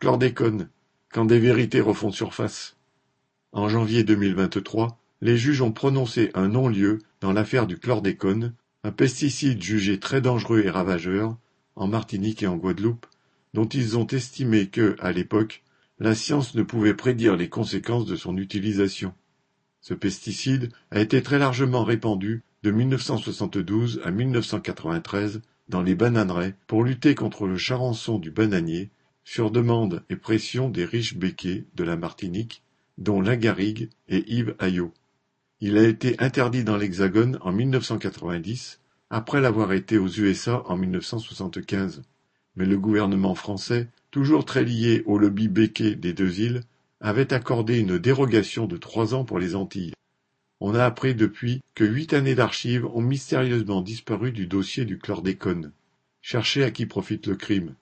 Chlordécone, quand des vérités refont surface. En janvier 2023, les juges ont prononcé un non-lieu dans l'affaire du chlordécone, un pesticide jugé très dangereux et ravageur, en Martinique et en Guadeloupe, dont ils ont estimé que, à l'époque, la science ne pouvait prédire les conséquences de son utilisation. Ce pesticide a été très largement répandu de 1972 à 1993 dans les bananeraies pour lutter contre le charançon du bananier, sur demande et pression des riches béquets de la Martinique, dont Lagarigue et Yves Ayot. Il a été interdit dans l'Hexagone en 1990, après l'avoir été aux USA en 1975. Mais le gouvernement français, toujours très lié au lobby béquet des deux îles, avait accordé une dérogation de trois ans pour les Antilles. On a appris depuis que huit années d'archives ont mystérieusement disparu du dossier du chlordécone. Cherchez à qui profite le crime.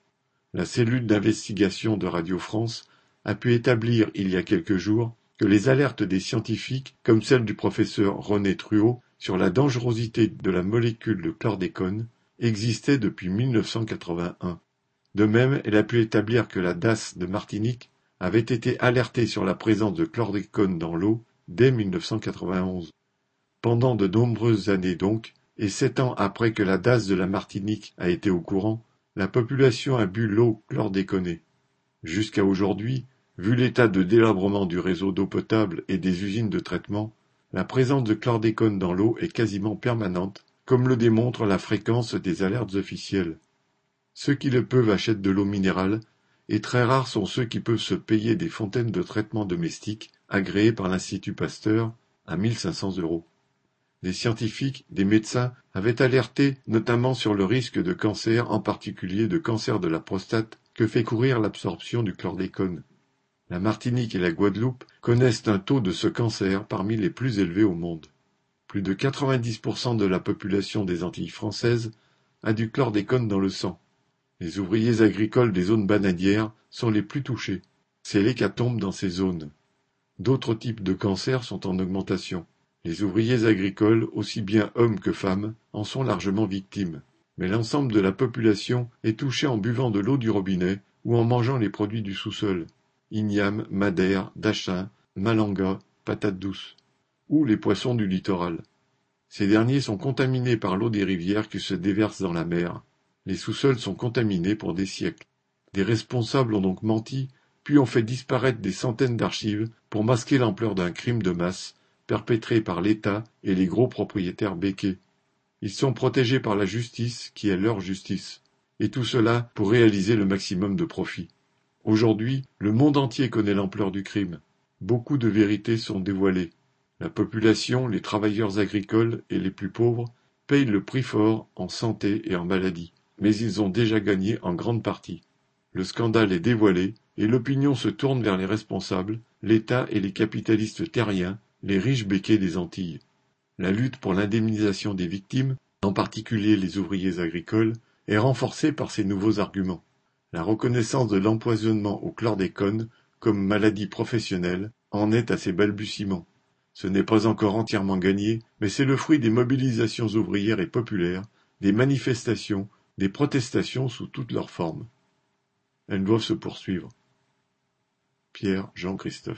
La cellule d'investigation de Radio France a pu établir il y a quelques jours que les alertes des scientifiques, comme celle du professeur René Truot sur la dangerosité de la molécule de chlordécone, existaient depuis 1981. De même, elle a pu établir que la DAS de Martinique avait été alertée sur la présence de chlordécone dans l'eau dès 1991. Pendant de nombreuses années donc, et sept ans après que la DAS de la Martinique a été au courant, la population a bu l'eau chlordéconée. Jusqu'à aujourd'hui, vu l'état de délabrement du réseau d'eau potable et des usines de traitement, la présence de chlordécone dans l'eau est quasiment permanente, comme le démontre la fréquence des alertes officielles. Ceux qui le peuvent achètent de l'eau minérale, et très rares sont ceux qui peuvent se payer des fontaines de traitement domestique agréées par l'Institut Pasteur à 1500 euros. Des scientifiques, des médecins avaient alerté notamment sur le risque de cancer, en particulier de cancer de la prostate, que fait courir l'absorption du chlordécone. La Martinique et la Guadeloupe connaissent un taux de ce cancer parmi les plus élevés au monde. Plus de 90% de la population des Antilles françaises a du chlordécone dans le sang. Les ouvriers agricoles des zones bananières sont les plus touchés. C'est l'hécatombe dans ces zones. D'autres types de cancers sont en augmentation. Les ouvriers agricoles, aussi bien hommes que femmes, en sont largement victimes. Mais l'ensemble de la population est touchée en buvant de l'eau du robinet ou en mangeant les produits du sous-sol. Igname, madère, dachin, malanga, patates douces. Ou les poissons du littoral. Ces derniers sont contaminés par l'eau des rivières qui se déversent dans la mer. Les sous-sols sont contaminés pour des siècles. Des responsables ont donc menti, puis ont fait disparaître des centaines d'archives pour masquer l'ampleur d'un crime de masse perpétré par l'État et les gros propriétaires béquets. Ils sont protégés par la justice qui est leur justice. Et tout cela pour réaliser le maximum de profit. Aujourd'hui, le monde entier connaît l'ampleur du crime. Beaucoup de vérités sont dévoilées. La population, les travailleurs agricoles et les plus pauvres payent le prix fort en santé et en maladie mais ils ont déjà gagné en grande partie. Le scandale est dévoilé, et l'opinion se tourne vers les responsables, l'État et les capitalistes terriens, les riches béquets des Antilles. La lutte pour l'indemnisation des victimes, en particulier les ouvriers agricoles, est renforcée par ces nouveaux arguments. La reconnaissance de l'empoisonnement au chlordécone comme maladie professionnelle en est à ses balbutiements. Ce n'est pas encore entièrement gagné, mais c'est le fruit des mobilisations ouvrières et populaires, des manifestations des protestations sous toutes leurs formes. Elles doivent se poursuivre. Pierre Jean Christophe